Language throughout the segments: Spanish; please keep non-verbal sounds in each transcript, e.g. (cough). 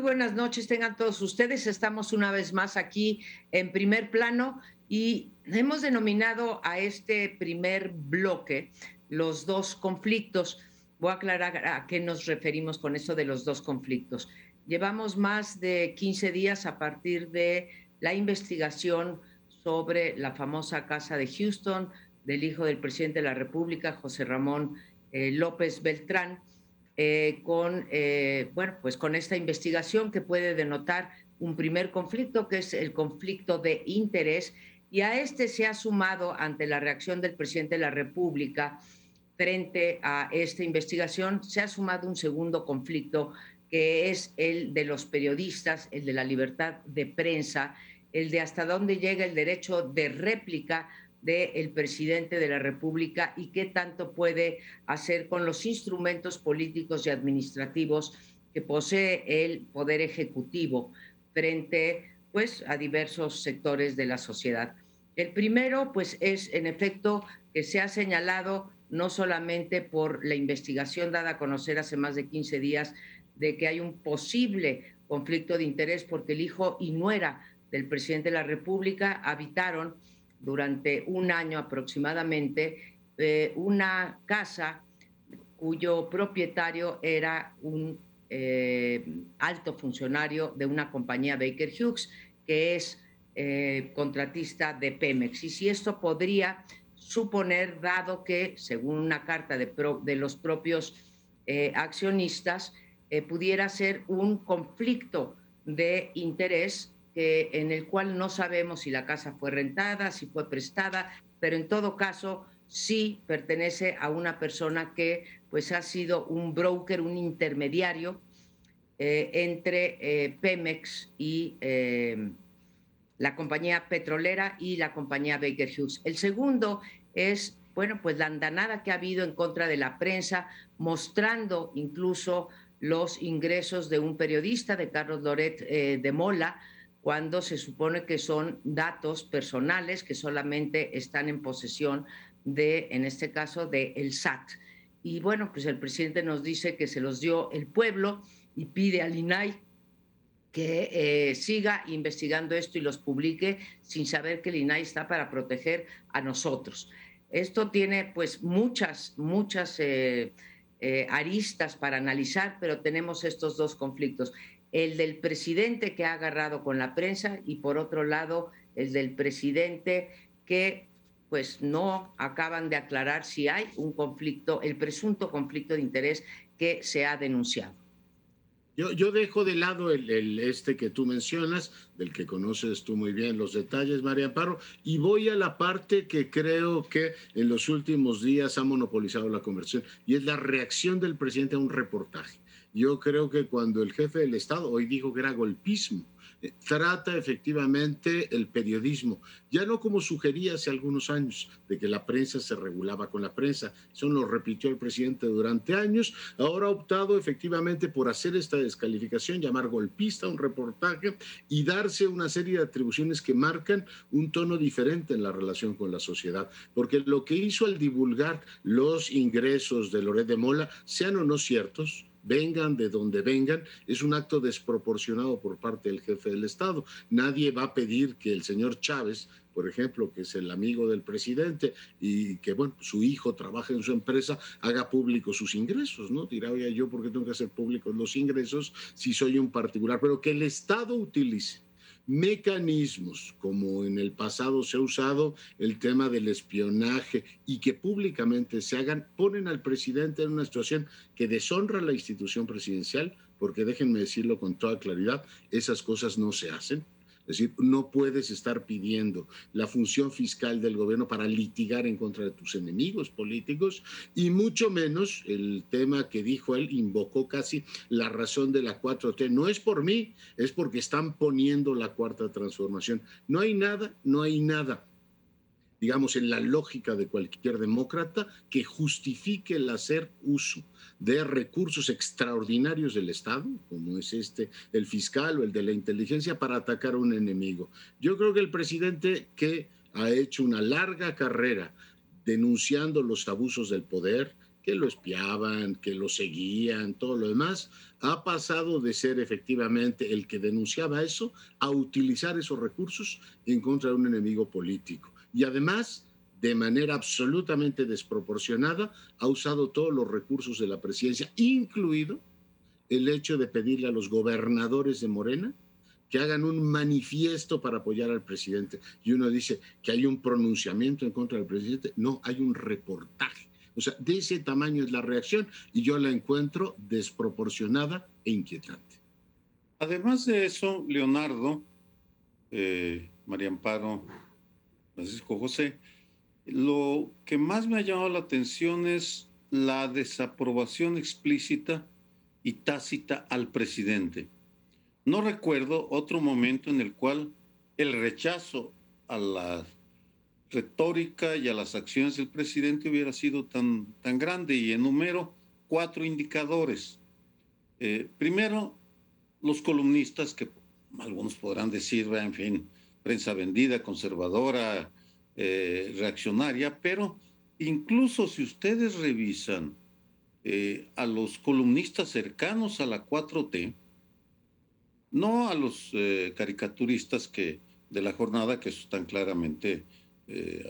Buenas noches, tengan todos ustedes. Estamos una vez más aquí en primer plano y hemos denominado a este primer bloque los dos conflictos. Voy a aclarar a qué nos referimos con eso de los dos conflictos. Llevamos más de 15 días a partir de la investigación sobre la famosa casa de Houston del hijo del presidente de la República, José Ramón eh, López Beltrán, eh, con, eh, bueno, pues con esta investigación que puede denotar un primer conflicto, que es el conflicto de interés, y a este se ha sumado ante la reacción del presidente de la República frente a esta investigación, se ha sumado un segundo conflicto que es el de los periodistas, el de la libertad de prensa, el de hasta dónde llega el derecho de réplica del presidente de la República y qué tanto puede hacer con los instrumentos políticos y administrativos que posee el Poder Ejecutivo frente pues, a diversos sectores de la sociedad. El primero, pues, es en efecto que se ha señalado no solamente por la investigación dada a conocer hace más de 15 días de que hay un posible conflicto de interés porque el hijo y nuera del presidente de la República habitaron durante un año aproximadamente eh, una casa cuyo propietario era un eh, alto funcionario de una compañía Baker Hughes, que es eh, contratista de Pemex. Y si esto podría suponer, dado que, según una carta de, de los propios accionistas, pudiera ser un conflicto de interés en el cual no sabemos si la casa fue rentada, si fue prestada, pero en todo caso sí pertenece a una persona que pues ha sido un broker, un intermediario eh, entre eh, Pemex y eh, la compañía petrolera y la compañía Baker Hughes. El segundo es, bueno, pues la andanada que ha habido en contra de la prensa, mostrando incluso los ingresos de un periodista, de Carlos Loret de Mola, cuando se supone que son datos personales que solamente están en posesión de, en este caso, de el SAT. Y bueno, pues el presidente nos dice que se los dio el pueblo y pide al INAI que eh, siga investigando esto y los publique sin saber que el INAI está para proteger a nosotros. Esto tiene pues muchas, muchas eh, eh, aristas para analizar, pero tenemos estos dos conflictos el del presidente que ha agarrado con la prensa y por otro lado el del presidente que pues no acaban de aclarar si hay un conflicto, el presunto conflicto de interés que se ha denunciado. Yo, yo dejo de lado el, este que tú mencionas, del que conoces tú muy bien los detalles, María Amparo, y voy a la parte que creo que en los últimos días ha monopolizado la conversión, y es la reacción del presidente a un reportaje. Yo creo que cuando el jefe del Estado hoy dijo que era golpismo, eh, trata efectivamente el periodismo, ya no como sugería hace algunos años, de que la prensa se regulaba con la prensa, eso lo repitió el presidente durante años, ahora ha optado efectivamente por hacer esta descalificación, llamar golpista un reportaje y darse una serie de atribuciones que marcan un tono diferente en la relación con la sociedad, porque lo que hizo al divulgar los ingresos de Loret de Mola, sean o no ciertos, vengan de donde vengan, es un acto desproporcionado por parte del jefe del Estado. Nadie va a pedir que el señor Chávez, por ejemplo, que es el amigo del presidente y que, bueno, su hijo trabaja en su empresa, haga público sus ingresos, ¿no? Dirá, oye, yo, ¿por qué tengo que hacer públicos los ingresos si soy un particular? Pero que el Estado utilice mecanismos, como en el pasado se ha usado el tema del espionaje y que públicamente se hagan, ponen al presidente en una situación que deshonra la institución presidencial, porque déjenme decirlo con toda claridad, esas cosas no se hacen. Es decir, no puedes estar pidiendo la función fiscal del gobierno para litigar en contra de tus enemigos políticos y mucho menos el tema que dijo él, invocó casi la razón de la 4T. No es por mí, es porque están poniendo la cuarta transformación. No hay nada, no hay nada digamos, en la lógica de cualquier demócrata, que justifique el hacer uso de recursos extraordinarios del Estado, como es este, el fiscal o el de la inteligencia, para atacar a un enemigo. Yo creo que el presidente que ha hecho una larga carrera denunciando los abusos del poder, que lo espiaban, que lo seguían, todo lo demás, ha pasado de ser efectivamente el que denunciaba eso a utilizar esos recursos en contra de un enemigo político. Y además, de manera absolutamente desproporcionada, ha usado todos los recursos de la presidencia, incluido el hecho de pedirle a los gobernadores de Morena que hagan un manifiesto para apoyar al presidente. Y uno dice que hay un pronunciamiento en contra del presidente. No, hay un reportaje. O sea, de ese tamaño es la reacción y yo la encuentro desproporcionada e inquietante. Además de eso, Leonardo, eh, María Amparo, Francisco José, lo que más me ha llamado la atención es la desaprobación explícita y tácita al presidente. No recuerdo otro momento en el cual el rechazo a la retórica y a las acciones del presidente hubiera sido tan, tan grande y enumero cuatro indicadores. Eh, primero, los columnistas, que algunos podrán decir, en fin, prensa vendida, conservadora, eh, reaccionaria, pero incluso si ustedes revisan eh, a los columnistas cercanos a la 4T, no a los eh, caricaturistas que, de la jornada que están claramente,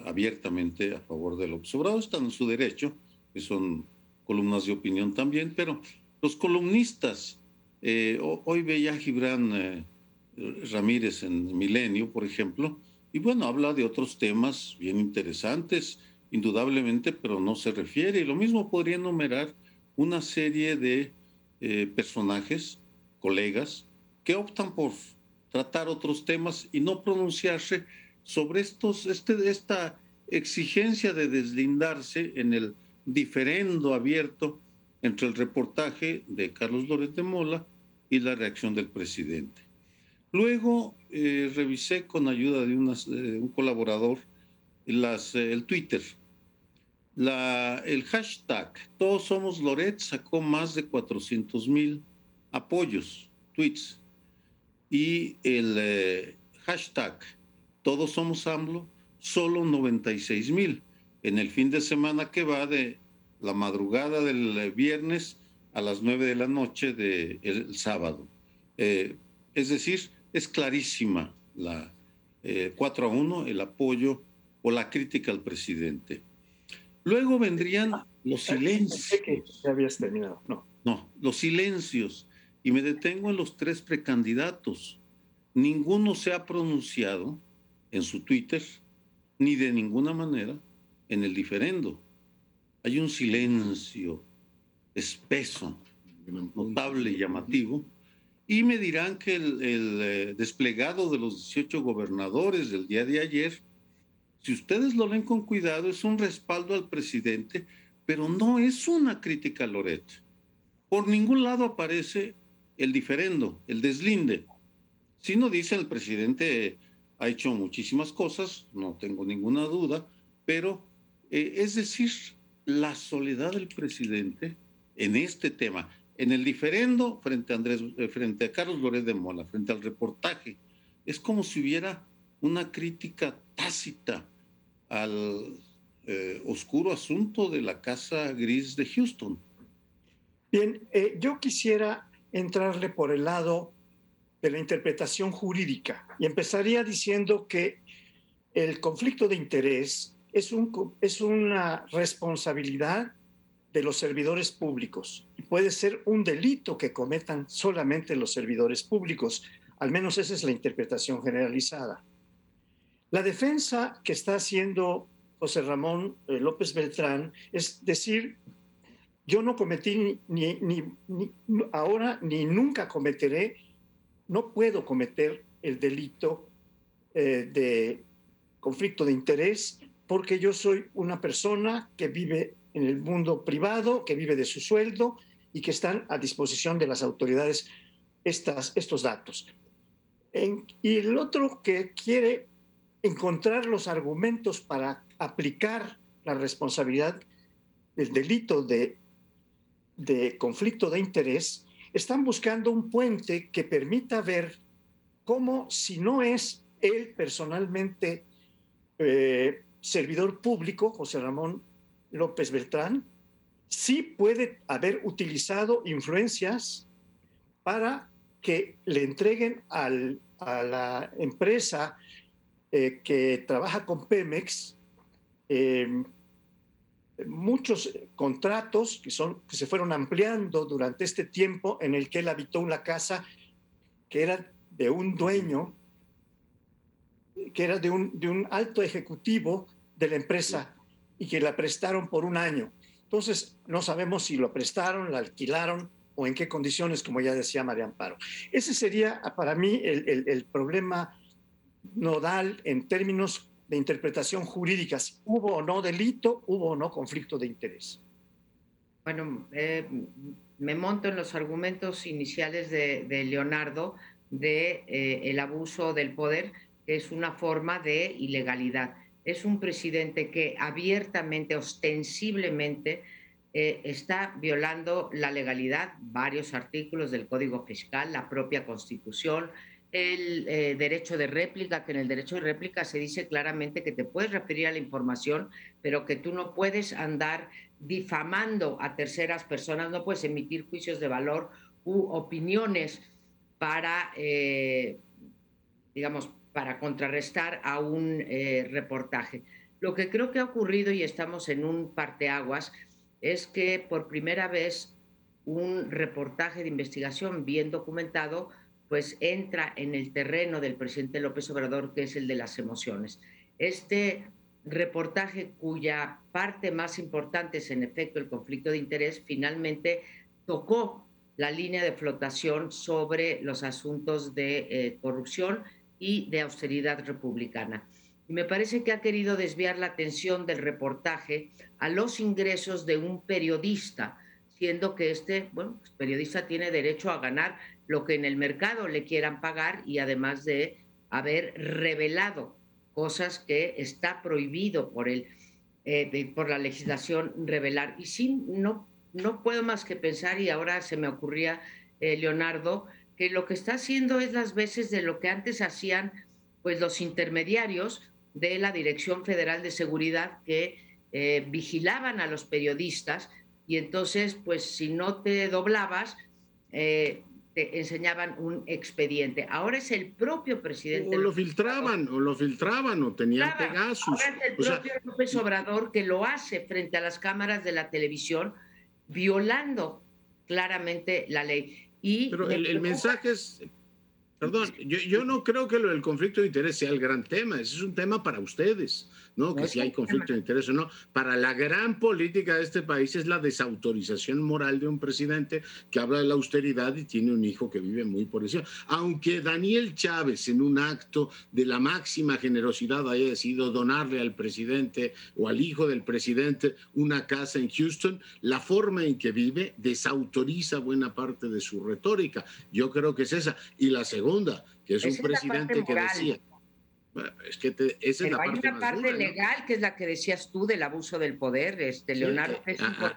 abiertamente a favor del observador, están en su derecho, que son columnas de opinión también, pero los columnistas, hoy veía Gibran Ramírez en Milenio, por ejemplo, y bueno, habla de otros temas bien interesantes, indudablemente, pero no se refiere. Y lo mismo podría enumerar una serie de eh, personajes, colegas, que optan por tratar otros temas y no pronunciarse sobre estos, este, esta exigencia de deslindarse en el diferendo abierto entre el reportaje de Carlos Lórez de Mola y la reacción del presidente. Luego eh, revisé con ayuda de un colaborador las, eh, el Twitter. El hashtag Todos Somos Loret sacó más de 400 mil apoyos, tweets. Y el eh, hashtag Todos Somos AMLO, solo 96 mil. En el fin de semana que va de la madrugada del viernes a las 9 de la noche del sábado. es decir, es clarísima la 4 eh, a 1, el apoyo o la crítica al presidente. Luego vendrían ah, los silencios. Que ya habías terminado, no. No, los silencios. Y me detengo en los tres precandidatos. Ninguno se ha pronunciado en su Twitter, ni de ninguna manera en el diferendo. Hay un silencio espeso, notable y llamativo y me dirán que el, eh, desplegado de los 18 gobernadores del día de ayer, si ustedes lo leen con cuidado, es un respaldo al presidente, pero no es una crítica a Loret. Por ningún lado aparece el diferendo, el deslinde. Si no dice el presidente ha hecho muchísimas cosas, no tengo ninguna duda, pero eh, es decir, la soledad del presidente en este tema en el diferendo frente a, Andrés, eh, frente a Carlos Lórez de Mola, frente al reportaje, es como si hubiera una crítica tácita al eh, oscuro asunto de la Casa Gris de Houston. Bien, eh, yo quisiera entrarle por el lado de la interpretación jurídica y empezaría diciendo que el conflicto de interés es, un, es una responsabilidad de los servidores públicos. Puede ser un delito que cometan solamente los servidores públicos. Al menos esa es la interpretación generalizada. La defensa que está haciendo José Ramón eh, López Beltrán es decir, yo no cometí ni, ni, ahora ni nunca cometeré, no puedo cometer el delito eh, de conflicto de interés porque yo soy una persona que vive en el mundo privado, que vive de su sueldo y que están a disposición de las autoridades estas, estos datos. y el otro que quiere encontrar los argumentos para aplicar la responsabilidad del delito de, de conflicto de interés, están buscando un puente que permita ver cómo si no es él personalmente eh, servidor público, José Ramón López Beltrán, sí puede haber utilizado influencias para que le entreguen a la empresa eh, que trabaja con Pemex em, muchos contratos que, son, que se fueron ampliando durante este tiempo en el que él habitó una casa que era de un dueño, que era de un, de un alto ejecutivo de la empresa y que la prestaron por un año. Entonces, no sabemos si lo prestaron, la alquilaron o en qué condiciones, como ya decía María Amparo. Ese sería para mí el, el, problema nodal en términos de interpretación jurídica. ¿Hubo o no delito? ¿Hubo o no conflicto de interés? Bueno, eh, me monto en los argumentos iniciales de, de Leonardo de eh, el abuso del poder, que es una forma de ilegalidad es un presidente que abiertamente, ostensiblemente, eh, está violando la legalidad, varios artículos del Código Fiscal, la propia Constitución, el eh, derecho de réplica, que en el derecho de réplica se dice claramente que te puedes referir a la información, pero que tú no puedes andar difamando a terceras personas, no puedes emitir juicios de valor u opiniones para, eh, digamos, para contrarrestar a un eh, reportaje. Lo que creo que ha ocurrido, y estamos en un parteaguas, es que por primera vez un reportaje de investigación bien documentado pues entra en el terreno del presidente López Obrador, que es el de las emociones. Este reportaje cuya parte más importante es en efecto el conflicto de interés, finalmente tocó la línea de flotación sobre los asuntos de eh, corrupción y de austeridad republicana. Y me parece que ha querido desviar la atención del reportaje a los ingresos de un periodista, siendo que este, bueno, pues, periodista tiene derecho a ganar lo que en el mercado le quieran pagar y además de haber revelado cosas que está prohibido por el, eh, por la legislación revelar. Y sí, no, no puedo más que pensar, y ahora se me ocurría, eh, Leonardo, que lo que está haciendo es las veces de lo que antes hacían pues los intermediarios de la Dirección Federal de Seguridad que eh, vigilaban a los periodistas y entonces pues si no te doblabas eh, te enseñaban un expediente. Ahora es el propio presidente. O lo filtraban, o lo filtraban, o tenían Pegasus. Ahora es el propio López Obrador que lo hace frente a las cámaras de la televisión, violando claramente la ley. Pero el, mensaje es, perdón, yo, yo, no creo que lo del conflicto de interés sea el gran tema, ese es un tema para ustedes. ¿no? Que si hay conflicto de interés o no. Para la gran política de este país es la desautorización moral de un presidente que habla de la austeridad y tiene un hijo que vive muy por eso. Aunque Daniel Chávez en un acto de la máxima generosidad haya decidido donarle al presidente o al hijo del presidente una casa en Houston, la forma en que vive desautoriza buena parte de su retórica. Yo creo que es esa. Y la segunda, que es, un presidente que decía es que esa es la hay una parte legal que es la que decías tú del abuso del poder, este Leonardo.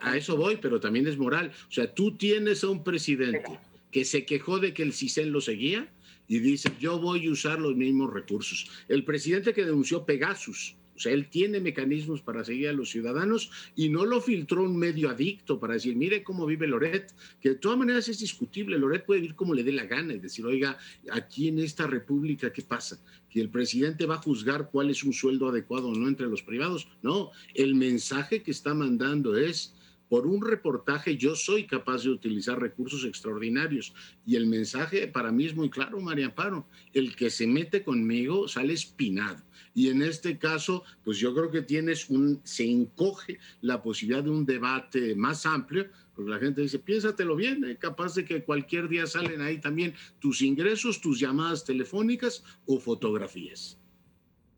a, eso voy, pero también es moral. O sea, tú tienes a un presidente que se quejó de que el CISEN lo seguía y dice, yo voy a usar los mismos recursos. El presidente que denunció Pegasus, o sea, él tiene mecanismos para seguir a los ciudadanos y no lo filtró un medio adicto para decir, mire cómo vive Loret, que de todas maneras es discutible. Loret puede vivir como le dé la gana y decir, oiga, aquí en esta república, ¿qué pasa? Que el presidente va a juzgar cuál es un sueldo adecuado o no entre los privados. No, el mensaje que está mandando es, por un reportaje yo soy capaz de utilizar recursos extraordinarios. Y el mensaje para mí es muy claro, María Amparo, el que se mete conmigo sale espinado. Y en este caso, pues yo creo que tienes un, se encoge la posibilidad de un debate más amplio, porque la gente dice, piénsatelo bien, eh, capaz de que cualquier día salen ahí también tus ingresos, tus llamadas telefónicas o fotografías.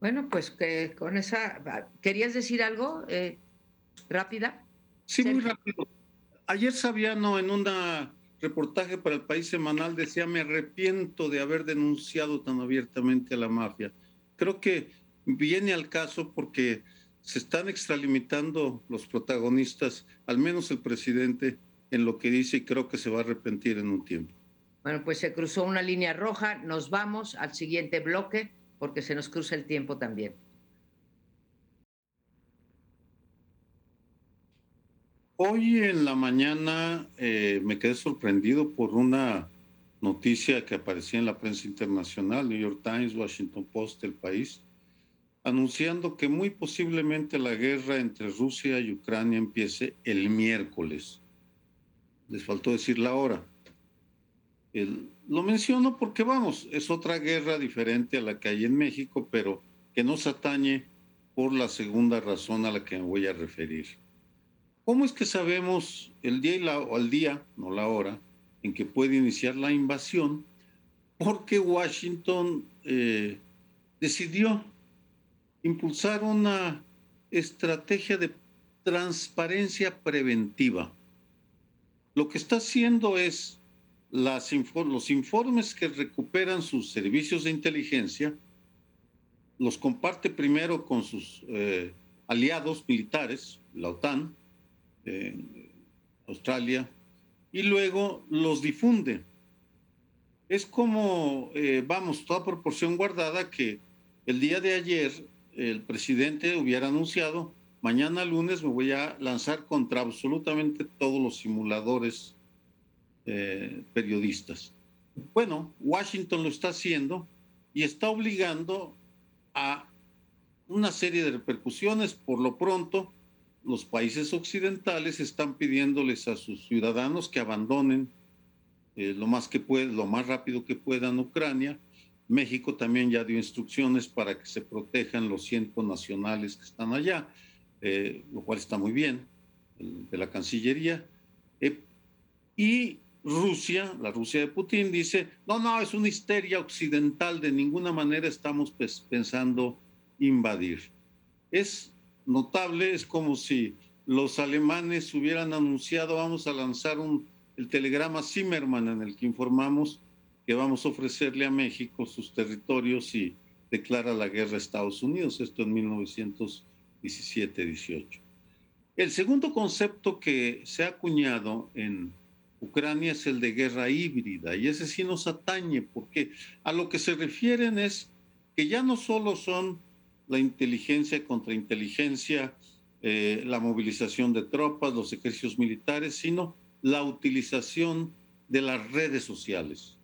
Bueno, pues que con esa, ¿querías decir algo eh, rápida? Sí, muy rápido. Ayer Sabiano en un reportaje para el País Semanal decía, me arrepiento de haber denunciado tan abiertamente a la mafia. Creo que viene al caso porque se están extralimitando los protagonistas, al menos el presidente, en lo que dice y creo que se va a arrepentir en un tiempo. Bueno, pues se cruzó una línea roja, nos vamos al siguiente bloque porque se nos cruza el tiempo también. Hoy en la mañana eh, me quedé sorprendido por una noticia que aparecía en la prensa internacional, New York Times, Washington Post, El País, anunciando que muy posiblemente la guerra entre Rusia y Ucrania empiece el miércoles. Les faltó decir la hora. lo menciono porque, vamos, es otra guerra diferente a la que hay en México, pero que nos atañe por la segunda razón a la que me voy a referir. ¿Cómo es que sabemos el día y la, o el día, no la hora, en que puede iniciar la invasión? Porque Washington eh, decidió impulsar una estrategia de transparencia preventiva. Lo que está haciendo es las, los informes que recuperan sus servicios de inteligencia, los comparte primero con sus eh, aliados militares, la OTAN, Australia, y luego los difunde. Es como, eh, vamos, toda proporción guardada que el día de ayer el presidente hubiera anunciado, mañana lunes me voy a lanzar contra absolutamente todos los simuladores eh, periodistas. Bueno, Washington lo está haciendo y está obligando a una serie de repercusiones. Por lo pronto, los países occidentales están pidiéndoles a sus ciudadanos que abandonen eh, lo más que puedan, lo más rápido que puedan Ucrania México también ya dio instrucciones para que se protejan los cientos nacionales que están allá, eh, lo cual está muy bien, de la Cancillería. Eh, y Rusia, la Rusia de Putin, dice, no, no, es una histeria occidental, de ninguna manera estamos pensando invadir. Es notable, es como si los alemanes hubieran anunciado, vamos a lanzar un, el telegrama Zimmerman en el que informamos que vamos a ofrecerle a México sus territorios y declara la guerra a Estados Unidos, esto en 1917-18. El segundo concepto que se ha acuñado en Ucrania es el de guerra híbrida y ese sí nos atañe porque a lo que se refieren es que ya no solo son la inteligencia contra inteligencia, eh, la movilización de tropas, los ejércitos militares, sino la utilización de las redes sociales.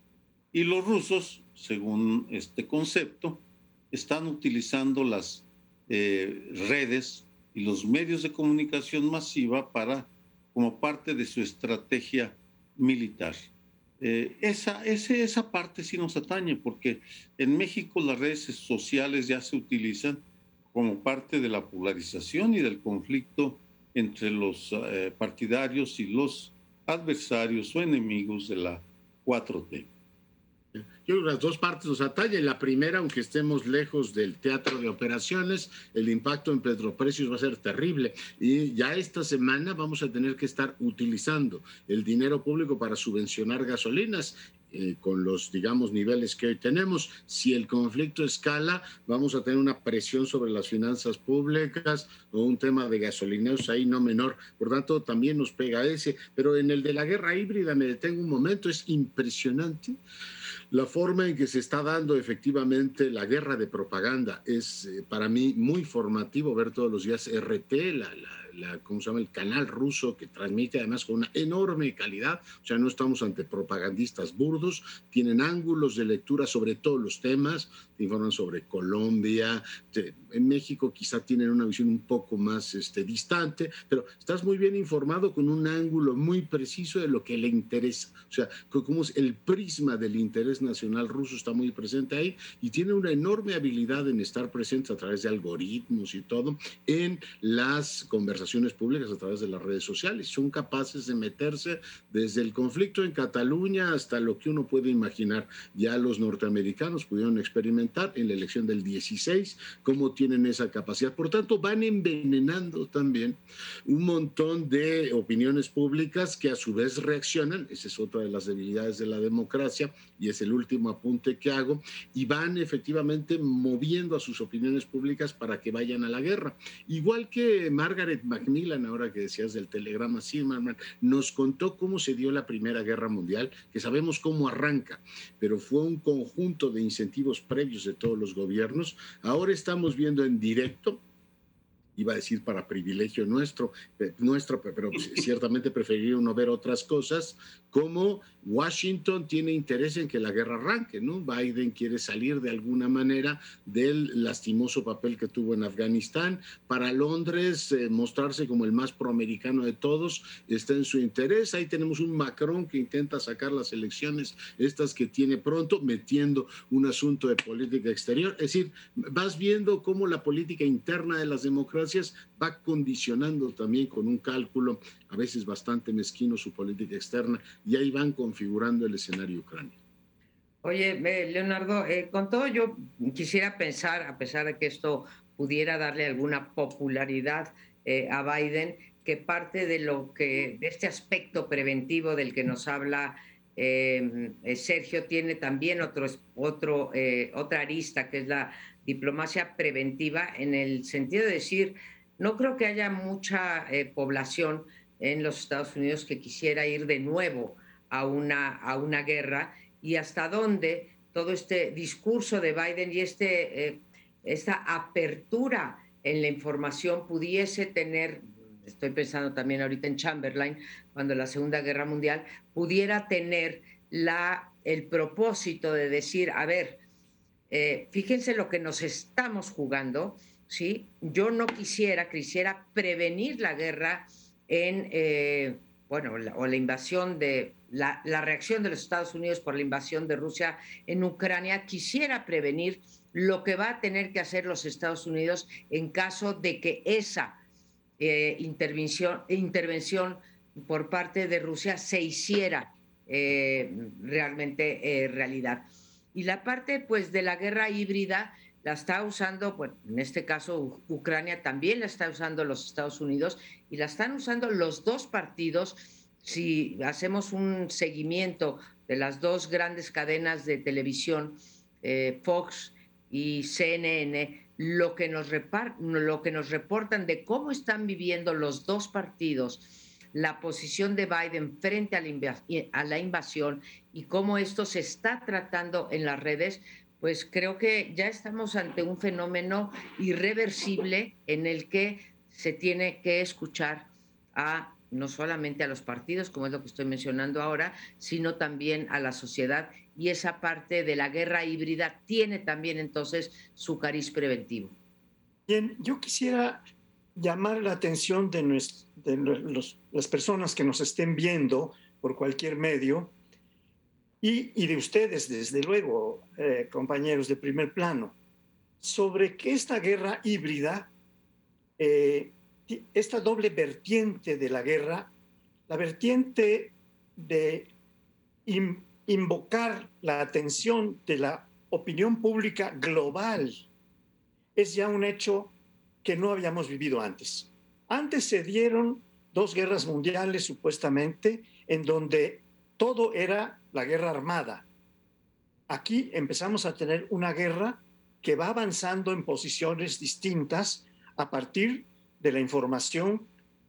Y los rusos, según este concepto, están utilizando las eh, redes y los medios de comunicación masiva para, como parte de su estrategia militar. Eh, esa, ese, esa parte sí nos atañe, porque en México las redes sociales ya se utilizan como parte de la polarización y del conflicto entre los eh, partidarios y los adversarios o enemigos de la 4T. Yo creo que las dos partes nos atañen. La primera, aunque estemos lejos del teatro de operaciones, el impacto en petroprecios va a ser terrible. Y ya esta semana vamos a tener que estar utilizando el dinero público para subvencionar gasolinas eh, con los, digamos, niveles que hoy tenemos. Si el conflicto escala, vamos a tener una presión sobre las finanzas públicas o un tema de gasolineros ahí no menor. Por tanto, también nos pega ese. Pero en el de la guerra híbrida, me detengo un momento, es impresionante la forma en que se está dando efectivamente la guerra de propaganda es eh, para mí muy formativo ver todos los días RT, la, la, ¿cómo se llama? el canal ruso que transmite además con una enorme calidad, o sea, no estamos ante propagandistas burdos, tienen ángulos de lectura sobre todos los temas, te informan sobre Colombia, en México quizá tienen una visión un poco más este, distante, pero estás muy bien informado con un ángulo muy preciso de lo que le interesa, o sea, como es el prisma del interés nacional ruso está muy presente ahí y tiene una enorme habilidad en estar presente a través de algoritmos y todo en las conversaciones públicas a través de las redes sociales. Son capaces de meterse desde el conflicto en Cataluña hasta lo que uno puede imaginar. Ya los norteamericanos pudieron experimentar en la elección del 16 cómo tienen esa capacidad. Por tanto, van envenenando también un montón de opiniones públicas que a su vez reaccionan. Esa es otra de las debilidades de la democracia y es el último apunte que hago, y van efectivamente moviendo a sus opiniones públicas para que vayan a la guerra. Igual que Margaret Macmillan, ahora que decías del telegrama Zimmerman, nos contó cómo se dio la Primera Guerra Mundial, que sabemos cómo arranca, pero fue un conjunto de incentivos previos de todos los gobiernos. Ahora estamos viendo en directo iba a decir para privilegio nuestro, nuestro pero (laughs) ciertamente preferiría uno ver otras cosas, como Washington tiene interés en que la guerra arranque, ¿no? Biden quiere salir de alguna manera del lastimoso papel que tuvo en Afganistán. Para Londres, eh, mostrarse como el más proamericano de todos está en su interés. Ahí tenemos un Macron que intenta sacar las elecciones, estas que tiene pronto, metiendo un asunto de política exterior. Es decir, vas viendo cómo la política interna de las democracias va condicionando también con un cálculo a veces bastante mezquino su política externa y ahí van configurando el escenario ucraniano. Oye, Leonardo, eh, con todo yo quisiera pensar, a pesar de que esto pudiera darle alguna popularidad eh, a Biden, que parte de lo que, de este aspecto preventivo del que nos habla eh, Sergio, tiene también otro, otro, otra arista, que es la diplomacia preventiva, en el sentido de decir, no creo que haya mucha población en los Estados Unidos que quisiera ir de nuevo a una, a una guerra y hasta dónde todo este discurso de Biden y este, eh, esta apertura en la información pudiese tener, estoy pensando también ahorita en Chamberlain, cuando la Segunda Guerra Mundial, pudiera tener la, el propósito de decir, a ver, eh, fíjense lo que nos estamos jugando, ¿sí? Yo no quisiera, quisiera prevenir la guerra en, eh, bueno, o la invasión de la, reacción de los Estados Unidos por la invasión de Rusia en Ucrania, quisiera prevenir lo que va a tener que hacer los Estados Unidos en caso de que esa eh, intervención, intervención por parte de Rusia se hiciera eh, realmente realidad. Y la parte pues de la guerra híbrida la está usando, bueno, en este caso Ucrania también la está usando los Estados Unidos y la están usando los dos partidos. Si hacemos un seguimiento de las dos grandes cadenas de televisión, eh, Fox y CNN, lo que, nos lo que nos reportan de cómo están viviendo los dos partidos la posición de Biden frente a la, a la invasión y cómo esto se está tratando en las redes, pues creo que ya estamos ante un fenómeno irreversible en el que se tiene que escuchar a no solamente a los partidos, como es lo que estoy mencionando ahora, sino también a la sociedad. Y esa parte de la guerra híbrida tiene también entonces su cariz preventivo. Bien, yo quisiera llamar la atención de, las personas que nos estén viendo por cualquier medio y, de ustedes, desde luego, eh, compañeros de primer plano, sobre que esta guerra híbrida eh, esta doble vertiente de la guerra, la vertiente de invocar la atención de la opinión pública global, es ya un hecho que no habíamos vivido antes. Antes se dieron dos guerras mundiales supuestamente en donde todo era la guerra armada. Aquí empezamos a tener una guerra que va avanzando en posiciones distintas a partir de la información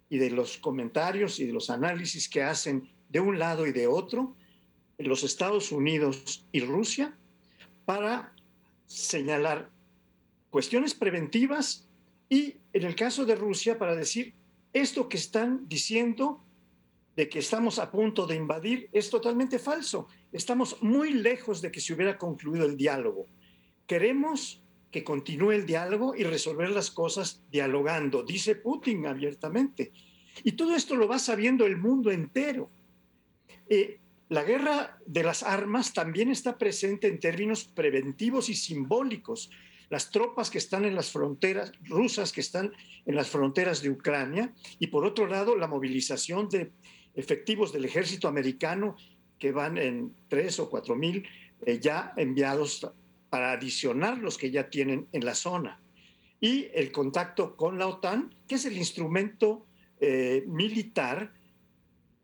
y de los comentarios y de los análisis que hacen de un lado y de otro los Estados Unidos y Rusia para señalar cuestiones preventivas y en el caso de Rusia para decir esto que están diciendo de que estamos a punto de invadir es totalmente falso. Estamos muy lejos de que se hubiera concluido el diálogo. Queremos que continúe el diálogo y resolver las cosas dialogando, dice Putin abiertamente. Y todo esto lo va sabiendo el mundo entero. Eh, la guerra de las armas también está presente en términos preventivos y simbólicos. Las tropas que están en las fronteras rusas, que están en las fronteras de Ucrania, y por otro lado, la movilización de efectivos del ejército americano que van en tres o cuatro mil eh, ya enviados para adicionar los que ya tienen en la zona. Y el contacto con la OTAN, que es el instrumento eh, militar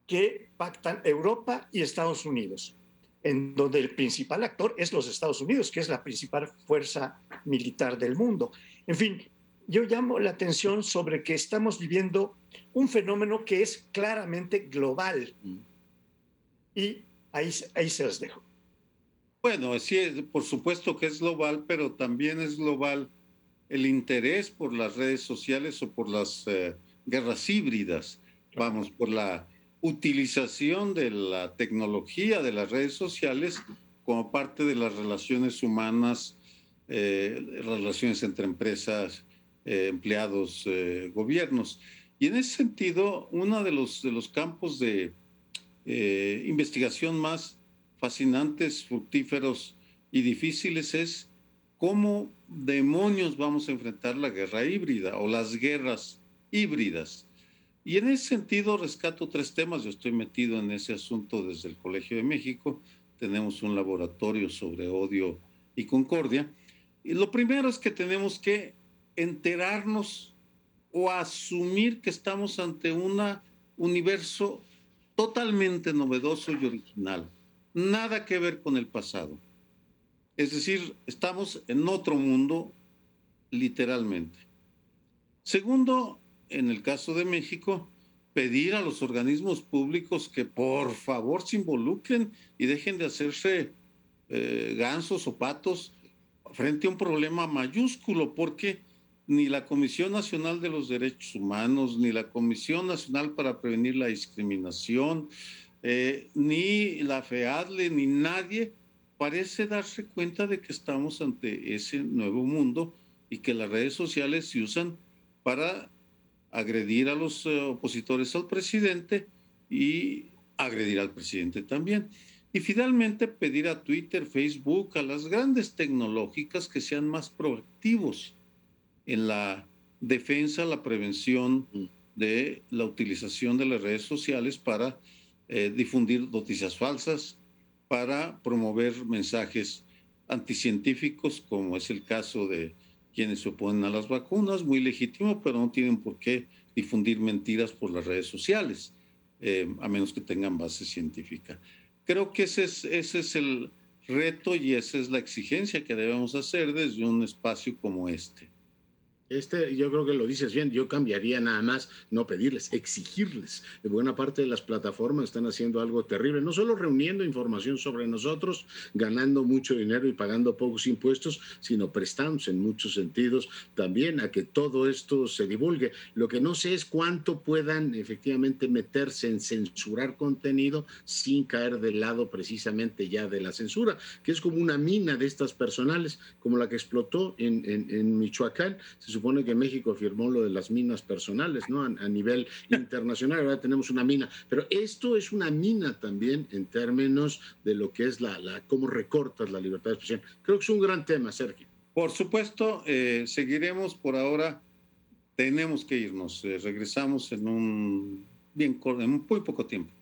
que pactan Europa y Estados Unidos, en donde el principal actor es los Estados Unidos, que es la principal fuerza militar del mundo. En fin, yo llamo la atención sobre que estamos viviendo un fenómeno que es claramente global. Y ahí, ahí se los dejo. Bueno, sí, por supuesto que es global, pero también es global el interés por las redes sociales o por las eh, guerras híbridas, vamos, por la utilización de la tecnología de las redes sociales como parte de las relaciones humanas, eh, relaciones entre empresas, eh, empleados, gobiernos. Y en ese sentido, uno de los, de los campos de investigación más fascinantes, fructíferos y difíciles es cómo demonios vamos a enfrentar la guerra híbrida o las guerras híbridas. Y en ese sentido rescato tres temas. Yo estoy metido en ese asunto desde el Colegio de México. Tenemos un laboratorio sobre odio y concordia. Y lo primero es que tenemos que enterarnos o asumir que estamos ante un universo totalmente novedoso y original. Nada que ver con el pasado. Es decir, estamos en otro mundo, literalmente. Segundo, en el caso de México, pedir a los organismos públicos que por favor se involucren y dejen de hacerse eh, gansos o patos frente a un problema mayúsculo, porque ni la Comisión Nacional de los Derechos Humanos, ni la Comisión Nacional para Prevenir la Discriminación, eh, ni la FEADLE, ni nadie parece darse cuenta de que estamos ante ese nuevo mundo y que las redes sociales se usan para agredir a los eh, opositores al presidente y agredir al presidente también. Y finalmente pedir a Twitter, Facebook, a las grandes tecnológicas que sean más proactivos en la defensa, la prevención mm. de la utilización de las redes sociales para eh, difundir noticias falsas, para promover mensajes anticientíficos, como es el caso de quienes se oponen a las vacunas, muy legítimo, pero no tienen por qué difundir mentiras por las redes sociales, eh, a menos que tengan base científica. Creo que ese es, ese es el reto y esa es la exigencia que debemos hacer desde un espacio como este. Este, yo creo que lo dices bien, yo cambiaría nada más, no pedirles, exigirles. Buena parte de las plataformas están haciendo algo terrible, no solo reuniendo información sobre nosotros, ganando mucho dinero y pagando pocos impuestos, sino prestándose en muchos sentidos también a que todo esto se divulgue. Lo que no sé es cuánto puedan efectivamente meterse en censurar contenido sin caer del lado precisamente ya de la censura, que es como una mina de estas personales, como la que explotó en, en Michoacán. Se supone que México firmó lo de las minas personales, ¿no? A, nivel (laughs) internacional, ahora tenemos una mina. Pero esto es una mina también en términos de lo que es la, la cómo recortas la libertad de expresión. Creo que es un gran tema, Sergio. Por supuesto, eh, seguiremos por ahora. Tenemos que irnos. Eh, regresamos en un bien en muy poco tiempo.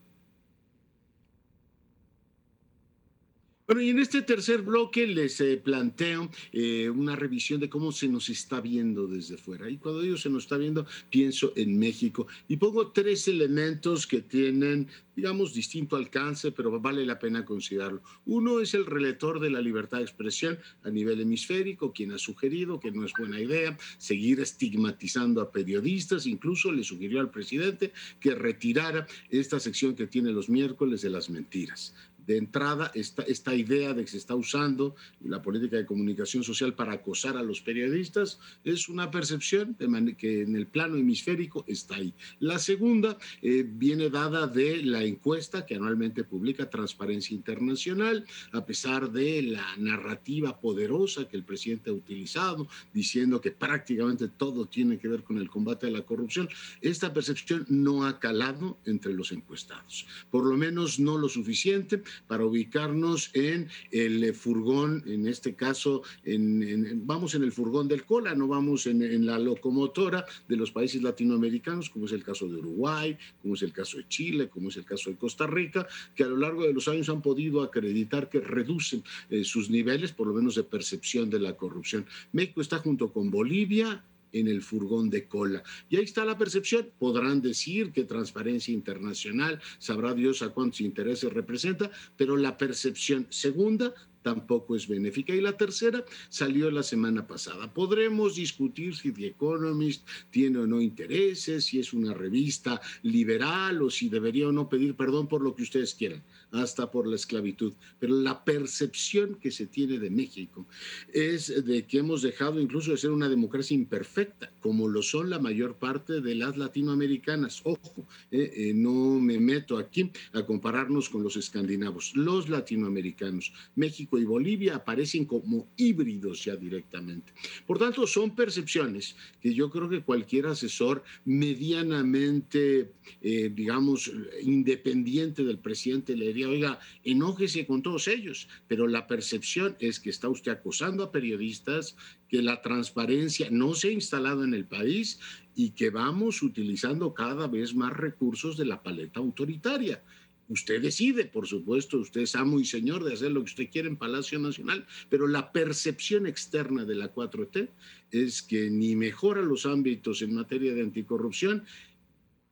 Bueno, y en este tercer bloque les eh, planteo eh, una revisión de cómo se nos está viendo desde fuera. Y cuando digo se nos está viendo, pienso en México. Y pongo tres elementos que tienen, digamos, distinto alcance, pero vale la pena considerarlo. Uno es el relator de la libertad de expresión a nivel hemisférico, quien ha sugerido que no es buena idea seguir estigmatizando a periodistas. Incluso le sugirió al presidente que retirara esta sección que tiene los miércoles de las mentiras de entrada esta, esta idea de que se está usando la política de comunicación social para acosar a los periodistas es una percepción que en el plano hemisférico está ahí. La segunda eh, viene dada de la encuesta que anualmente publica Transparencia Internacional, a pesar de la narrativa poderosa que el presidente ha utilizado, diciendo que prácticamente todo tiene que ver con el combate a la corrupción. Esta percepción no ha calado entre los encuestados, por lo menos no lo suficiente para ubicarnos en el furgón, en este caso, vamos en el furgón del cola, no vamos en, en, la locomotora de los países latinoamericanos, como es el caso de Uruguay, como es el caso de Chile, como es el caso de Costa Rica, que a lo largo de los años han podido acreditar que reducen eh, sus niveles, por lo menos de percepción de la corrupción. México está junto con Bolivia, en el furgón de cola. Y ahí está la percepción. Podrán decir que transparencia internacional, sabrá Dios a cuántos intereses representa, pero la percepción segunda tampoco es benéfica. Y la tercera salió la semana pasada. Podremos discutir si The Economist tiene o no intereses, si es una revista liberal o si debería o no pedir perdón por lo que ustedes quieran, hasta por la esclavitud. Pero la percepción que se tiene de México es de que hemos dejado incluso de ser una democracia imperfecta, como lo son la mayor parte de las latinoamericanas. Ojo, eh, eh, no me meto aquí a compararnos con los escandinavos. Los latinoamericanos, México y Bolivia aparecen como híbridos ya directamente. Por tanto, son percepciones que yo creo que cualquier asesor medianamente, eh, digamos, independiente del presidente le diría, oiga, enójese con todos ellos, pero la percepción es que está usted acosando a periodistas, que la transparencia no se ha instalado en el país y que vamos utilizando cada vez más recursos de la paleta autoritaria. Usted decide, por supuesto, usted es amo y señor de hacer lo que usted quiere en Palacio Nacional, pero la percepción externa de la 4T es que ni mejora los ámbitos en materia de anticorrupción,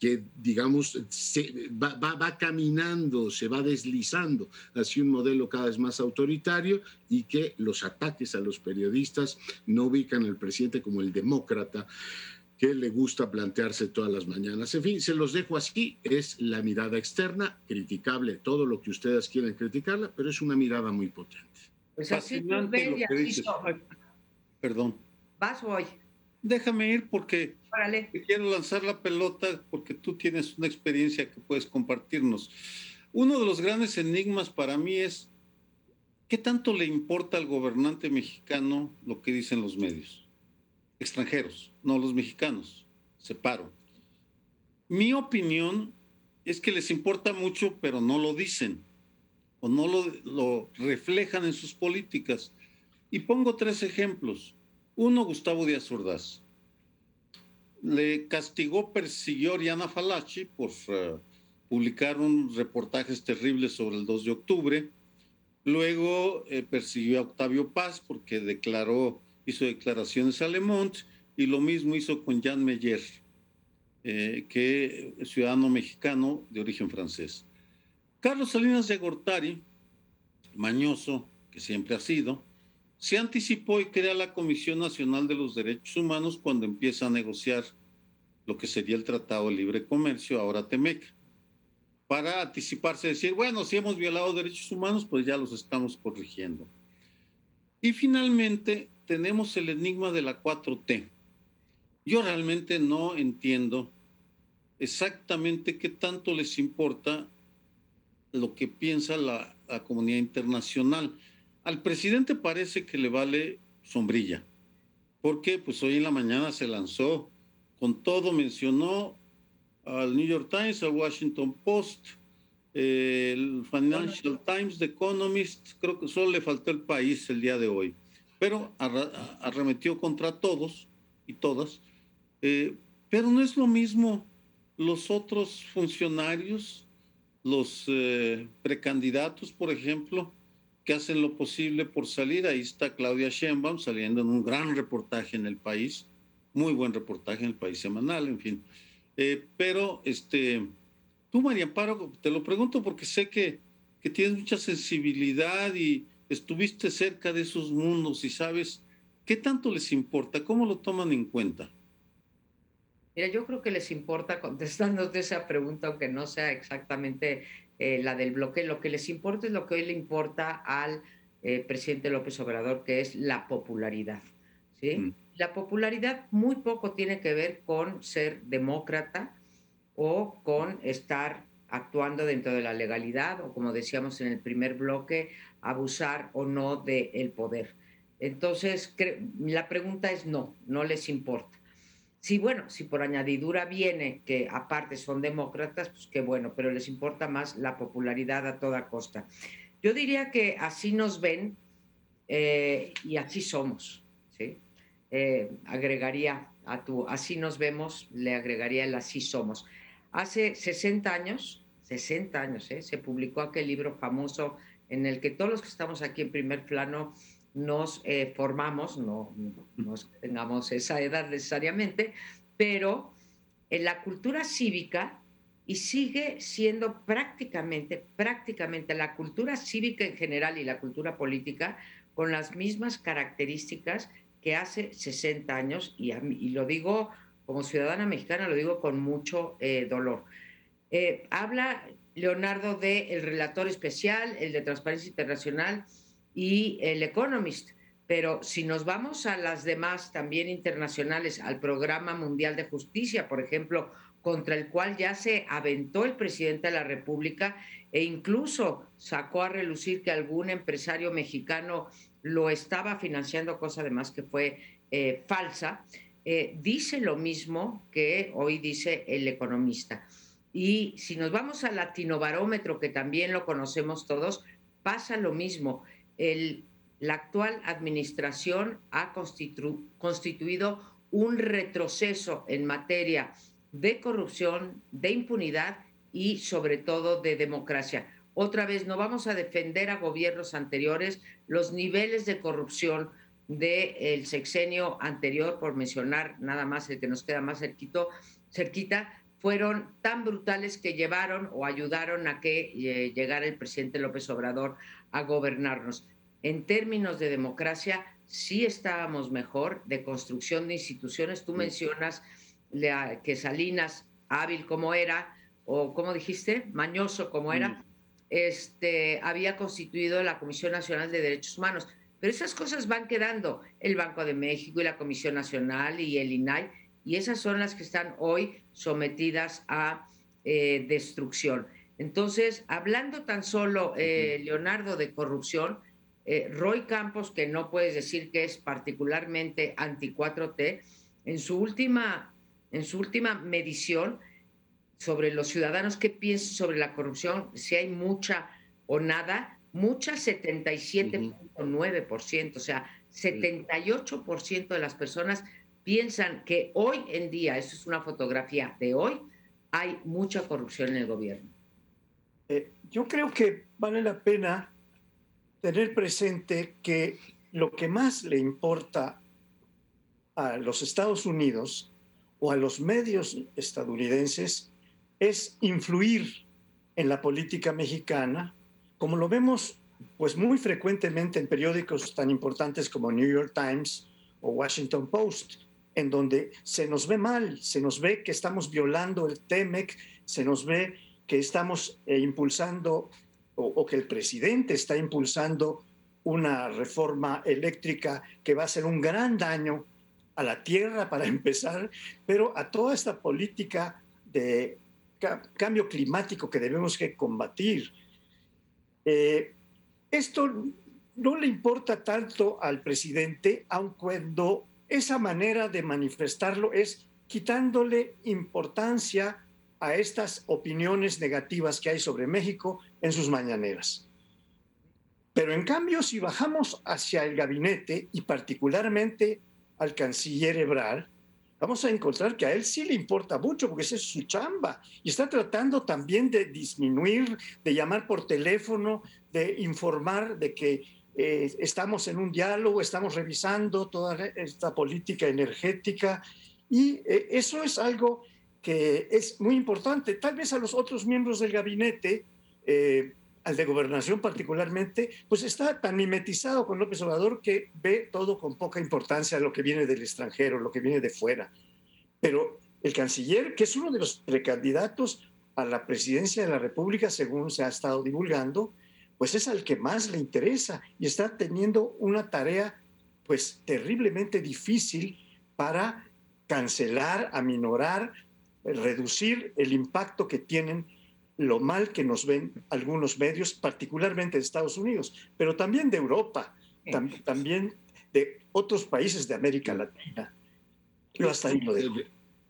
que digamos va, va, caminando, se va deslizando hacia un modelo cada vez más autoritario y que los ataques a los periodistas no ubican al presidente como el demócrata que le gusta plantearse todas las mañanas. En fin, se los dejo así, es la mirada externa, criticable todo lo que ustedes quieran criticarla, pero es una mirada muy potente. Pues así Fascinante lo que dices. Ay, Perdón. Vas hoy. Déjame ir porque Órale. te quiero lanzar la pelota porque tú tienes una experiencia que puedes compartirnos. Uno de los grandes enigmas para mí es qué tanto le importa al gobernante mexicano lo que dicen los medios extranjeros, no los mexicanos. Separo. Mi opinión es que les importa mucho, pero no lo dicen o no lo, reflejan en sus políticas. Y pongo tres ejemplos. Uno, Gustavo Díaz Ordaz. Le castigó, persiguió a Oriana Falachi por uh, publicar unos reportajes terribles sobre el 2 de octubre. Luego eh, persiguió a Octavio Paz porque declaró hizo declaraciones a Le Monde y lo mismo hizo con Jean Meyer, eh, que es ciudadano mexicano de origen francés. Carlos Salinas de Gortari, mañoso que siempre ha sido, se anticipó y crea la Comisión Nacional de los Derechos Humanos cuando empieza a negociar lo que sería el Tratado de Libre Comercio, ahora TEMEC, para anticiparse, decir, bueno, si hemos violado derechos humanos, pues ya los estamos corrigiendo. Y finalmente tenemos el enigma de la 4T. Yo realmente no entiendo exactamente qué tanto les importa lo que piensa la, la, comunidad internacional. Al presidente parece que le vale sombrilla, porque pues hoy en la mañana se lanzó con todo, mencionó al New York Times, al Washington Post, eh, el Financial Times, The Economist, creo que solo le faltó el país el día de hoy pero arremetió contra todos y todas. Eh, pero no es lo mismo los otros funcionarios, los eh, precandidatos, por ejemplo, que hacen lo posible por salir. Ahí está Claudia Sheinbaum saliendo en un gran reportaje en el país, muy buen reportaje en el país semanal, en fin. Eh, pero este, tú, María Amparo, te lo pregunto porque sé que, que tienes mucha sensibilidad y, estuviste cerca de esos mundos y sabes qué tanto les importa, cómo lo toman en cuenta. Mira, yo creo que les importa, (laughs) contestándote esa pregunta, aunque no sea exactamente eh, la del bloque, lo que les importa es lo que hoy le importa al eh, presidente López Obrador, que es la popularidad. ¿sí? Mm. La popularidad muy poco tiene que ver con ser demócrata o con estar actuando dentro de la legalidad o, como decíamos en el primer bloque, abusar o no del el poder. Entonces, la pregunta es no, no les importa. Sí, bueno, si por añadidura viene que aparte son demócratas, pues qué bueno, pero les importa más la popularidad a toda costa. Yo diría que así nos ven eh, y así somos, ¿sí? Eh, agregaría a tu así nos vemos, le agregaría el así somos. Hace 60 años, 60 años, ¿eh? se publicó aquel libro famoso en el que todos los que estamos aquí en primer plano nos eh, formamos, no, no tengamos esa edad necesariamente, pero en la cultura cívica y sigue siendo prácticamente, prácticamente la cultura cívica en general y la cultura política con las mismas características que hace 60 años, y, y lo digo como ciudadana mexicana, lo digo con mucho eh, dolor. Eh, habla Leonardo de el relator especial, el de Transparencia Internacional y el Economist, pero si nos vamos a las demás también internacionales, al Programa Mundial de Justicia, por ejemplo, contra el cual ya se aventó el presidente de la República e incluso sacó a relucir que algún empresario mexicano lo estaba financiando, cosa además que fue eh, falsa, eh, dice lo mismo que hoy dice el economista. Y si nos vamos al latinobarómetro, que también lo conocemos todos, pasa lo mismo. El, la actual administración ha constituido un retroceso en materia de corrupción, de impunidad y sobre todo de democracia. Otra vez, no vamos a defender a gobiernos anteriores los niveles de corrupción del sexenio anterior, por mencionar nada más el que nos queda más cerquito, cerquita, fueron tan brutales que llevaron o ayudaron a que eh, llegara el presidente López Obrador a gobernarnos. En términos de democracia, sí estábamos mejor, de construcción de instituciones. Tú mencionas que Salinas, hábil como era, o como dijiste, mañoso como era, este, había constituido la Comisión Nacional de Derechos Humanos. Pero esas cosas van quedando, el Banco de México y la Comisión Nacional y el INAI, y esas son las que están hoy sometidas a eh, destrucción. Entonces, hablando tan solo, eh, Leonardo, de corrupción, eh, Roy Campos, que no puedes decir que es particularmente anti-4T, en su última, en su última medición sobre los ciudadanos, ¿qué piensan sobre la corrupción? Si hay mucha o nada, muchas 77.9%, o sea, 78% de las personas piensan que hoy en día, eso es una fotografía de hoy, hay mucha corrupción en el gobierno. Eh, yo creo que vale la pena tener presente que lo que más le importa a los Estados Unidos o a los medios estadounidenses es influir en la política mexicana como lo vemos pues muy frecuentemente en periódicos tan importantes como New York Times o Washington Post, en donde se nos ve mal, se nos ve que estamos violando el TEMEC, se nos ve que estamos eh, impulsando o, que el presidente está impulsando una reforma eléctrica que va a ser un gran daño a la tierra (laughs) para empezar, pero a toda esta política de cambio climático que debemos que combatir. Eh, esto no le importa tanto al presidente, aun cuando esa manera de manifestarlo es quitándole importancia a estas opiniones negativas que hay sobre México en sus mañaneras. Pero en cambio, si bajamos hacia el gabinete y particularmente al canciller Ebrard, vamos a encontrar que a él sí le importa mucho porque esa es su chamba y está tratando también de disminuir, de llamar por teléfono, de informar de que eh, estamos en un diálogo, estamos revisando toda esta política energética y eh, eso es algo que es muy importante. Tal vez a los otros miembros del gabinete, eh, al de gobernación particularmente, pues está tan mimetizado con López Obrador que ve todo con poca importancia lo que viene del extranjero, lo que viene de fuera. Pero el canciller, que es uno de los precandidatos a la presidencia de la República, según se ha estado divulgando, pues es al que más le interesa y está teniendo una tarea pues terriblemente difícil para cancelar, aminorar, reducir el impacto que tienen lo mal que nos ven algunos medios, particularmente de Estados Unidos, pero también de Europa, también de otros países de América Latina. Yo hasta ahí lo dejo.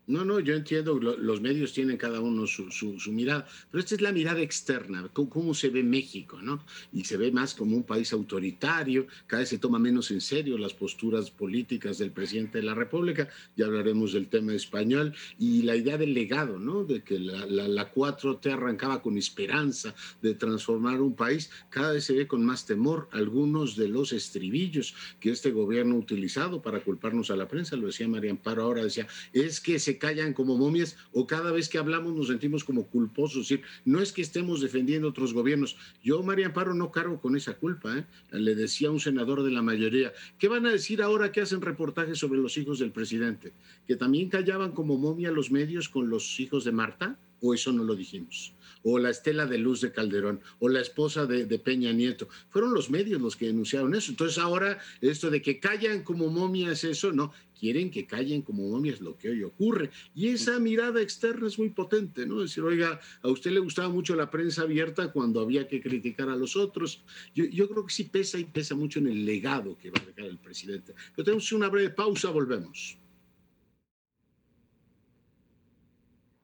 No, no, yo entiendo, los medios tienen cada uno su, su, mirada, pero esta es la mirada externa, cómo, se ve México, ¿no? Y se ve más como un país autoritario, cada vez se toma menos en serio las posturas políticas del presidente de la República, ya hablaremos del tema español, y la idea del legado, ¿no? De que la, la, la 4T arrancaba con esperanza de transformar un país, cada vez se ve con más temor algunos de los estribillos que este gobierno ha utilizado para culparnos a la prensa, lo decía María Amparo ahora, decía, es que se callan como momias o cada vez que hablamos nos sentimos como culposos. no es que estemos defendiendo otros gobiernos. Yo, María Amparo, no cargo con esa culpa. ¿eh? Le decía un senador de la mayoría, ¿qué van a decir ahora que hacen reportajes sobre los hijos del presidente? ¿Que también callaban como momia los medios con los hijos de Marta? ¿O eso no lo dijimos? o la estela de luz de Calderón, o la esposa de, Peña Nieto. Fueron los medios los que denunciaron eso. Entonces ahora esto de que callan como momias, eso no, quieren que callen como momias lo que hoy ocurre. Y esa mirada externa es muy potente, ¿no? Decir, oiga, a usted le gustaba mucho la prensa abierta cuando había que criticar a los otros. Yo, yo creo que sí pesa y pesa mucho en el legado que va a dejar el presidente. Pero tenemos una breve pausa, volvemos.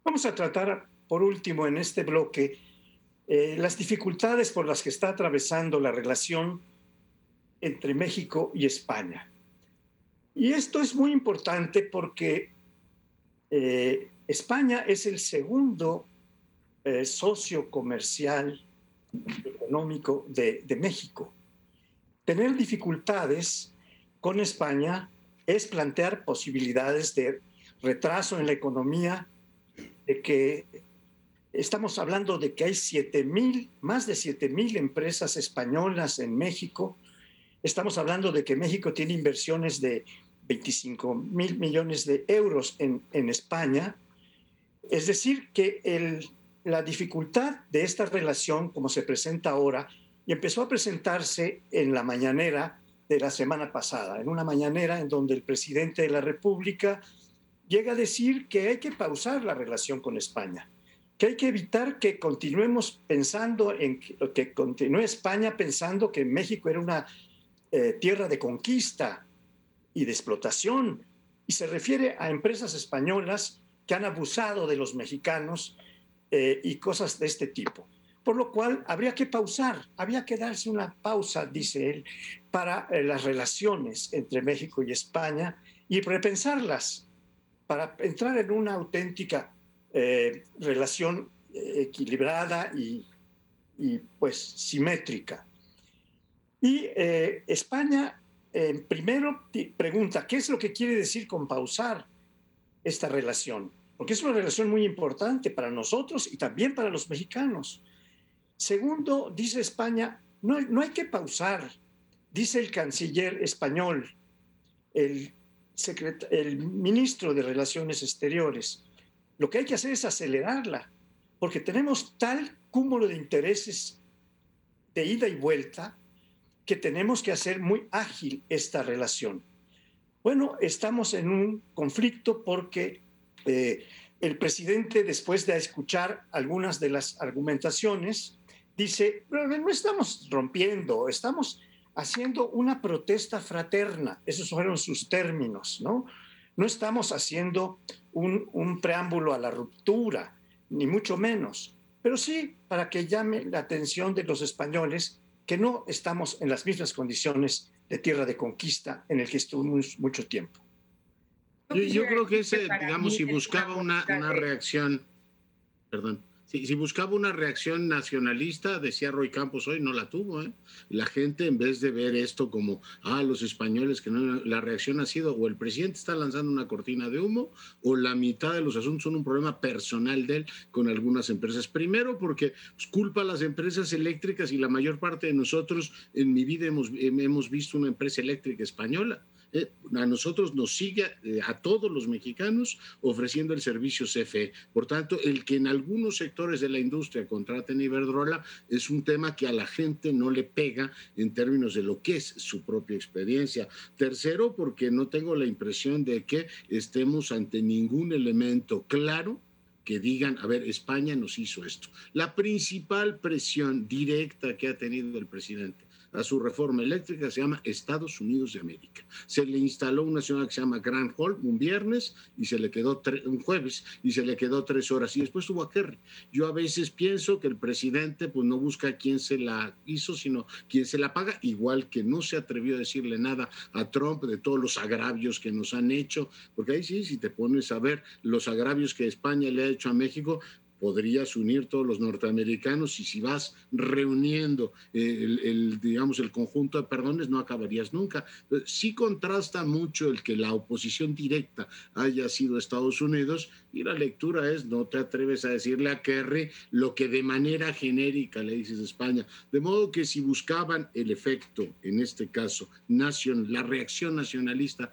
Vamos a tratar por último, en este bloque, eh, las dificultades por las que está atravesando la relación entre México y España. Y esto es muy importante porque eh, España es el segundo eh, socio comercial económico de, de México. Tener dificultades con España es plantear posibilidades de retraso en la economía, de que Estamos hablando de que hay 7 mil, más de 7 mil empresas españolas en México. Estamos hablando de que México tiene inversiones de 25 mil millones de euros en, España. Es decir, que la dificultad de esta relación, como se presenta ahora, y empezó a presentarse en la mañanera de la semana pasada, en una mañanera en donde el presidente de la República llega a decir que hay que pausar la relación con España que hay que evitar que continuemos pensando en que, continúe España pensando que México era una eh, tierra de conquista y de explotación. Y se refiere a empresas españolas que han abusado de los mexicanos eh, y cosas de este tipo. Por lo cual habría que pausar, había que darse una pausa, dice él, para eh, las relaciones entre México y España y repensarlas para entrar en una auténtica eh, relación eh, equilibrada y, pues simétrica. Y eh, España primero pregunta, ¿qué es lo que quiere decir con pausar esta relación? Porque es una relación muy importante para nosotros y también para los mexicanos. Segundo, dice España, no, no hay que pausar, dice el canciller español, el, el ministro de Relaciones Exteriores, lo que hay que hacer es acelerarla, porque tenemos tal cúmulo de intereses de ida y vuelta que tenemos que hacer muy ágil esta relación. Bueno, estamos en un conflicto porque eh, el presidente, después de escuchar algunas de las argumentaciones, dice, no estamos rompiendo, estamos haciendo una protesta fraterna. Esos fueron sus términos, ¿no? No estamos haciendo un, preámbulo a la ruptura, ni mucho menos, pero sí para que llame la atención de los españoles que no estamos en las mismas condiciones de tierra de conquista en el que estuvimos mucho tiempo. Yo, creo que ese, digamos, si buscaba una, una reacción, perdón, si, buscaba una reacción nacionalista, decía Roy Campos hoy, no la tuvo. ¿eh? La gente, en vez de ver esto como, ah, los españoles, que no, la reacción ha sido o el presidente está lanzando una cortina de humo o la mitad de los asuntos son un problema personal de él con algunas empresas. Primero, porque pues, culpa a las empresas eléctricas y la mayor parte de nosotros en mi vida hemos, hemos visto una empresa eléctrica española. Eh, a nosotros nos sigue, eh, a todos los mexicanos, ofreciendo el servicio CFE. Por tanto, el que en algunos sectores de la industria contraten Iberdrola es un tema que a la gente no le pega en términos de lo que es su propia experiencia. Tercero, porque no tengo la impresión de que estemos ante ningún elemento claro que digan, a ver, España nos hizo esto. La principal presión directa que ha tenido el presidente a su reforma eléctrica se llama Estados Unidos de América. Se le instaló una ciudad que se llama Grand Hall un viernes y se le quedó un jueves y se le quedó tres horas y después tuvo a Kerry. Yo a veces pienso que el presidente pues no busca quién se la hizo, sino quién se la paga, igual que no se atrevió a decirle nada a Trump de todos los agravios que nos han hecho, porque ahí sí, si te pones a ver los agravios que España le ha hecho a México, podrías unir todos los norteamericanos y si vas reuniendo el, digamos, el conjunto de perdones no acabarías nunca. Sí contrasta mucho el que la oposición directa haya sido Estados Unidos y la lectura es no te atreves a decirle a Kerry lo que de manera genérica le dices a España. De modo que si buscaban el efecto, en este caso, nación, la reacción nacionalista,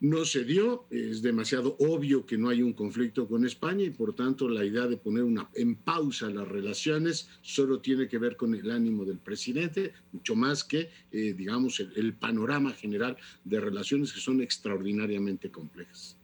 no se dio, es demasiado obvio que no hay un conflicto con España y por tanto la idea de poner una, en pausa las relaciones solo tiene que ver con el ánimo del presidente, mucho más que, eh, digamos, el, panorama general de relaciones que son extraordinariamente complejas.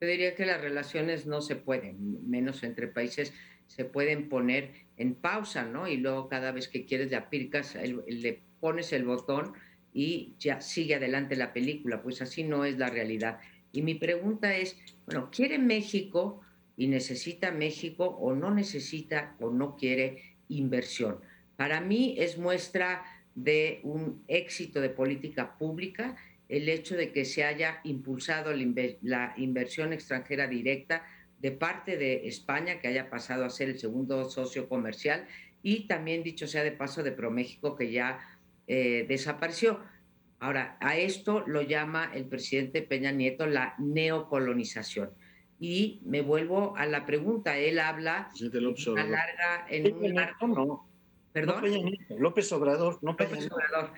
Yo diría que las relaciones no se pueden, menos entre países, se pueden poner en pausa, ¿no? Y luego cada vez que quieres le aplicas, le pones el botón y ya sigue adelante la película, pues así no es la realidad. Y mi pregunta es, bueno, ¿quiere México y necesita México o no necesita o no quiere inversión? Para mí es muestra de un éxito de política pública el hecho de que se haya impulsado la inversión extranjera directa de parte de España, que haya pasado a ser el segundo socio comercial, y también, dicho sea de paso, de ProMéxico, que ya eh, desapareció. Ahora, a esto lo llama el presidente Peña Nieto la neocolonización. Y me vuelvo a la pregunta. Él habla una larga en un largo... ¿Perdón? López Obrador, no López Obrador.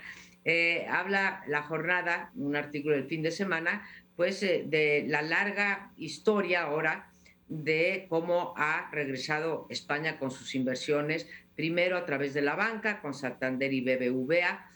Eh, habla la jornada, un artículo del fin de semana, pues eh, de la larga historia ahora de cómo ha regresado España con sus inversiones, primero a través de la banca, con Santander y BBVA,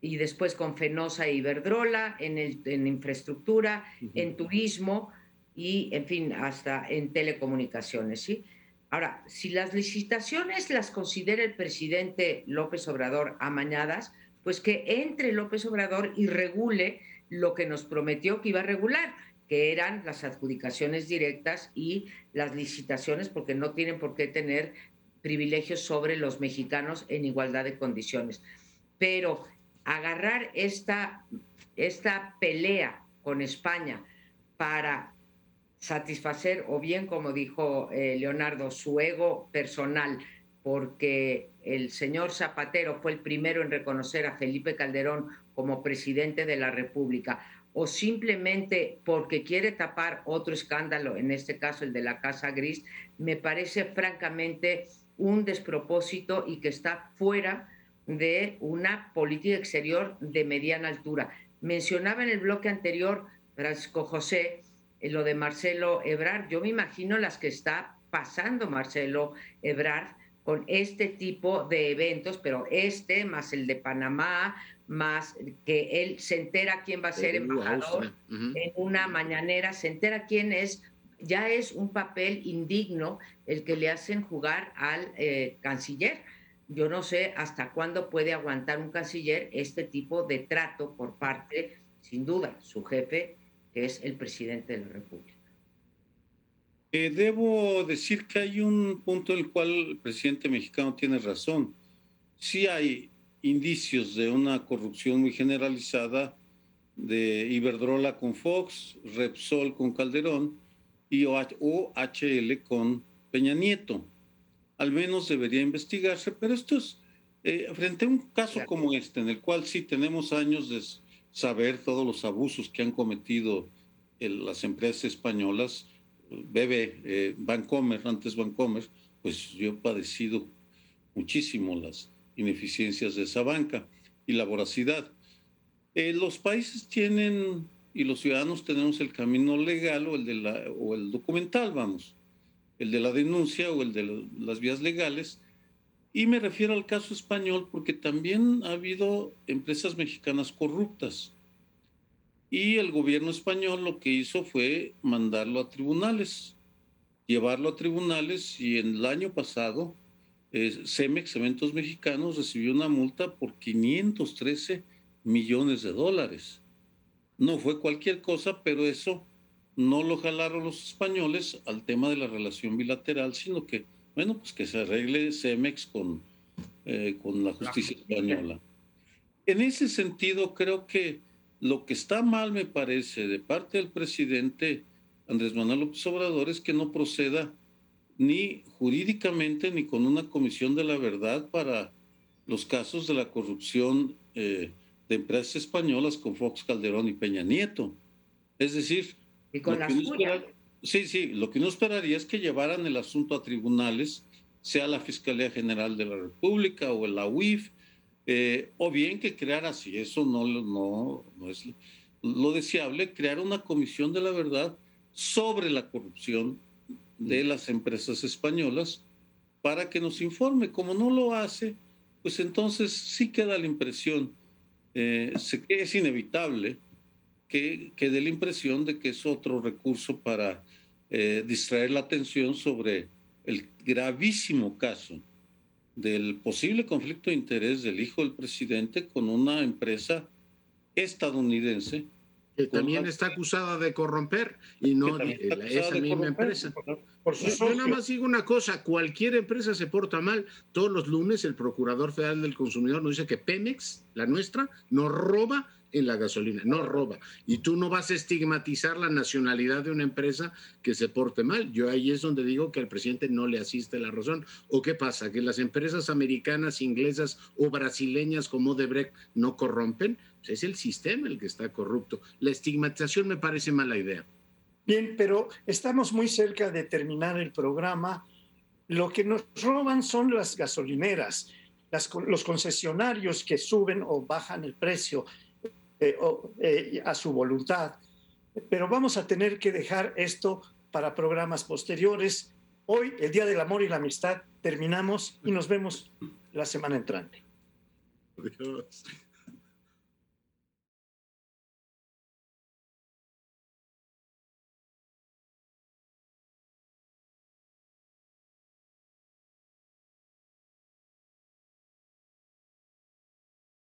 y después con Fenosa e Iberdrola, en, el, en infraestructura, en turismo y, en fin, hasta en telecomunicaciones. ¿sí? Ahora, si las licitaciones las considera el presidente López Obrador amañadas, pues que entre López Obrador y regule lo que nos prometió que iba a regular, que eran las adjudicaciones directas y las licitaciones, porque no tienen por qué tener privilegios sobre los mexicanos en igualdad de condiciones. Pero agarrar esta, esta pelea con España para satisfacer, o bien, como dijo eh, Leonardo, su ego personal, porque el señor Zapatero fue el primero en reconocer a Felipe Calderón como presidente de la República, o simplemente porque quiere tapar otro escándalo, en este caso el de la Casa Gris, me parece francamente un despropósito y que está fuera de una política exterior de mediana altura. Mencionaba en el bloque anterior, Francisco José, eh, lo de Marcelo Ebrard. Yo me imagino las que está pasando Marcelo Ebrard con este tipo de eventos, pero este, más el de Panamá, más que él se entera quién va a ser embajador en una mañanera, se entera quién es, ya es un papel indigno el que le hacen jugar al eh, canciller yo no sé hasta cuándo puede aguantar un canciller este tipo de trato por parte, sin duda, su jefe, que es el presidente de la República. Eh, debo decir que hay un punto en el cual el presidente mexicano tiene razón. Sí hay indicios de una corrupción muy generalizada de Iberdrola con Fox, Repsol con Calderón y OHL con Peña Nieto al menos debería investigarse, pero esto es, eh, frente a un caso como este, en el cual sí tenemos años de saber todos los abusos que han cometido las empresas españolas, BB, eh, Bancomer, antes Bancomer, pues yo he padecido muchísimo las ineficiencias de esa banca y la voracidad. Eh, los países tienen y los ciudadanos tenemos el camino legal o el, de o el documental, vamos el de la denuncia o el de las vías legales. Y me refiero al caso español porque también ha habido empresas mexicanas corruptas. Y el gobierno español lo que hizo fue mandarlo a tribunales, llevarlo a tribunales y en el año pasado eh, Cemex, Cementos Mexicanos, recibió una multa por 513 millones de dólares. No fue cualquier cosa, pero eso no lo jalaron los españoles al tema de la relación bilateral, sino que, bueno, pues que se arregle Cemex con, eh, con la justicia española. En ese sentido, creo que lo que está mal, me parece, de parte del presidente Andrés Manuel López Obrador es que no proceda ni jurídicamente ni con una comisión de la verdad para los casos de la corrupción eh, de empresas españolas con Fox Calderón y Peña Nieto. Es decir, y con las sí, sí, lo que uno esperaría es que llevaran el asunto a tribunales, sea la Fiscalía General de la República o la UIF, eh, o bien que creara, si eso no, no, no es lo deseable, crear una comisión de la verdad sobre la corrupción de mm. las empresas españolas para que nos informe. Como no lo hace, pues entonces sí queda la impresión, eh, es inevitable que quede la impresión de que es otro recurso para eh, distraer la atención sobre el gravísimo caso del posible conflicto de interés del hijo del presidente con una empresa estadounidense. Que también está acusada de corromper y no esa misma empresa. Por Yo nada más digo una cosa, cualquier empresa se porta mal. Todos los lunes el Procurador Federal del Consumidor nos dice que Pemex, la nuestra, nos roba en la gasolina, no roba. Y tú no vas a estigmatizar la nacionalidad de una empresa que se porte mal. Yo ahí es donde digo que al presidente no le asiste la razón. ¿O qué pasa? ¿Que las empresas americanas, inglesas o brasileñas como Debrecht no corrompen? Pues es el sistema el que está corrupto. La estigmatización me parece mala idea. Bien, pero estamos muy cerca de terminar el programa. Lo que nos roban son las gasolineras, los concesionarios que suben o bajan el precio eh, eh, a su voluntad. Pero vamos a tener que dejar esto para programas posteriores. Hoy, el Día del Amor y la Amistad, terminamos y nos vemos la semana entrante. Adiós.